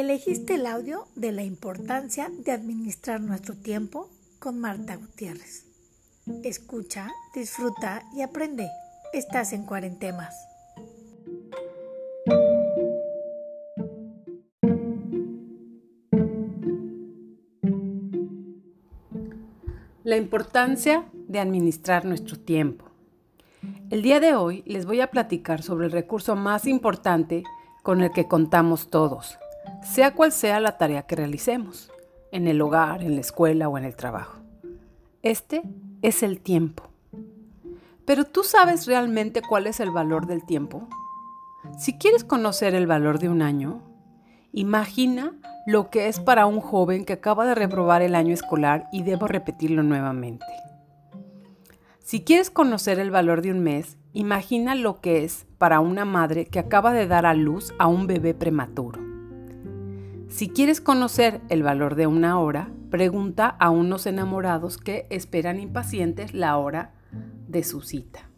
Elegiste el audio de la importancia de administrar nuestro tiempo con Marta Gutiérrez. Escucha, disfruta y aprende. Estás en Cuarentemas. La importancia de administrar nuestro tiempo. El día de hoy les voy a platicar sobre el recurso más importante con el que contamos todos, sea cual sea la tarea que realicemos, en el hogar, en la escuela o en el trabajo. Este es el tiempo. Pero ¿tú sabes realmente cuál es el valor del tiempo? Si quieres conocer el valor de un año, imagina lo que es para un joven que acaba de reprobar el año escolar y debo repetirlo nuevamente. Si quieres conocer el valor de un mes, imagina lo que es para una madre que acaba de dar a luz a un bebé prematuro. Si quieres conocer el valor de una hora, pregunta a unos enamorados que esperan impacientes la hora de su cita.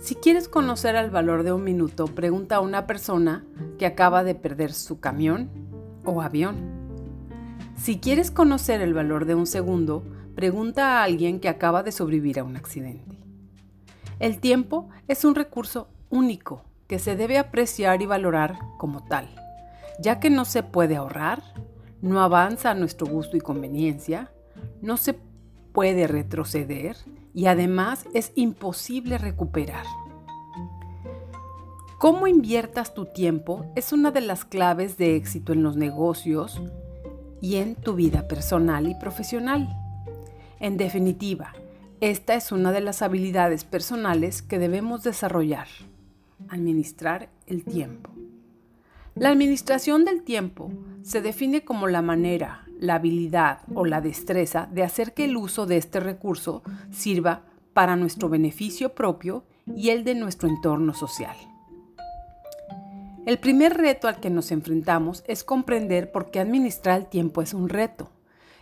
Si quieres conocer el valor de un minuto, pregunta a una persona que acaba de perder su camión o avión. Si quieres conocer el valor de un segundo, pregunta a alguien que acaba de sobrevivir a un accidente. El tiempo es un recurso único que se debe apreciar y valorar como tal, ya que no se puede ahorrar, no avanza a nuestro gusto y conveniencia, no se puede retroceder y además es imposible recuperar. Cómo inviertas tu tiempo es una de las claves de éxito en los negocios y en tu vida personal y profesional. En definitiva, esta es una de las habilidades personales que debemos desarrollar, administrar el tiempo. La administración del tiempo se define como la manera, la habilidad o la destreza de hacer que el uso de este recurso sirva para nuestro beneficio propio y el de nuestro entorno social. El primer reto al que nos enfrentamos es comprender por qué administrar el tiempo es un reto.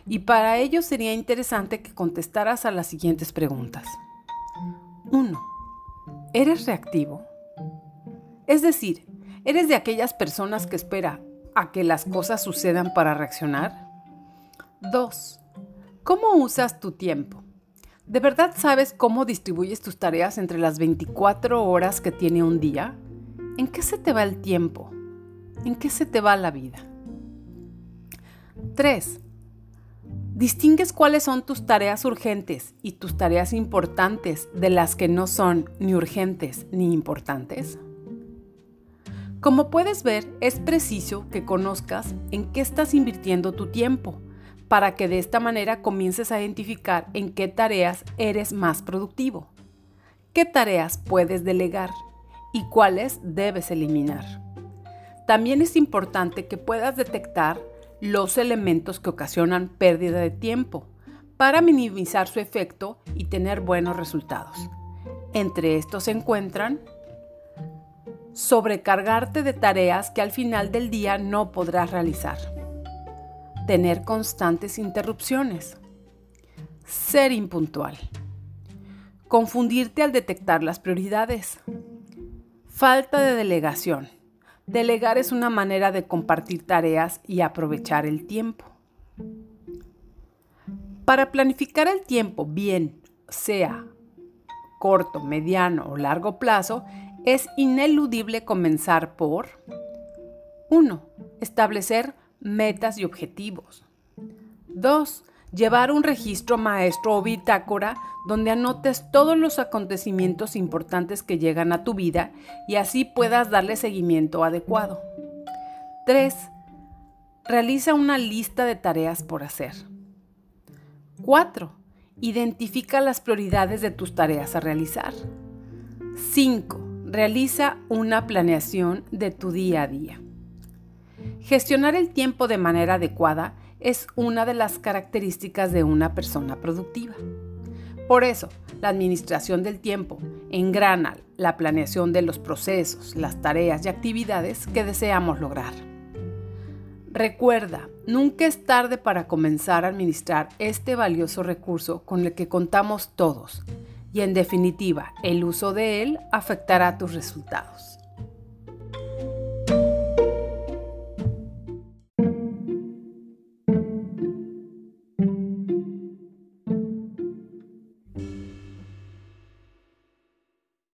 Y para ello sería interesante que contestaras a las siguientes preguntas. 1. ¿Eres reactivo? Es decir, ¿eres de aquellas personas que espera a que las cosas sucedan para reaccionar? 2. ¿Cómo usas tu tiempo? ¿De verdad sabes cómo distribuyes tus tareas entre las 24 horas que tiene un día? ¿En qué se te va el tiempo? ¿En qué se te va la vida? 3. Distingues cuáles son tus tareas urgentes y tus tareas importantes de las que no son ni urgentes ni importantes. Como puedes ver, es preciso que conozcas en qué estás invirtiendo tu tiempo para que de esta manera comiences a identificar en qué tareas eres más productivo, qué tareas puedes delegar y cuáles debes eliminar. También es importante que puedas detectar los elementos que ocasionan pérdida de tiempo para minimizar su efecto y tener buenos resultados. Entre estos se encuentran sobrecargarte de tareas que al final del día no podrás realizar, tener constantes interrupciones, ser impuntual, confundirte al detectar las prioridades, Falta de delegación. Delegar es una manera de compartir tareas y aprovechar el tiempo. Para planificar el tiempo bien, sea corto, mediano o largo plazo, es ineludible comenzar por 1. Establecer metas y objetivos. 2. Llevar un registro maestro o bitácora donde anotes todos los acontecimientos importantes que llegan a tu vida y así puedas darle seguimiento adecuado. 3. Realiza una lista de tareas por hacer. 4. Identifica las prioridades de tus tareas a realizar. 5. Realiza una planeación de tu día a día. Gestionar el tiempo de manera adecuada es una de las características de una persona productiva. Por eso, la administración del tiempo engrana la planeación de los procesos, las tareas y actividades que deseamos lograr. Recuerda, nunca es tarde para comenzar a administrar este valioso recurso con el que contamos todos y en definitiva el uso de él afectará tus resultados.